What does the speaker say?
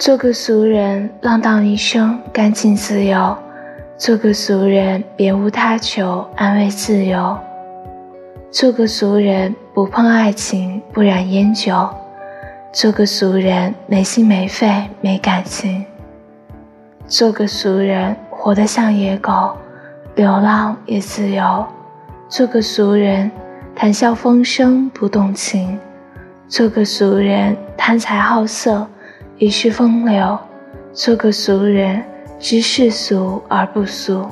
做个俗人，浪荡一生，干净自由；做个俗人，别无他求，安慰自由；做个俗人，不碰爱情，不染烟酒；做个俗人，没心没肺，没感情；做个俗人，活得像野狗，流浪也自由；做个俗人，谈笑风生，不动情；做个俗人，贪财好色。一世风流，做个俗人，知世俗而不俗。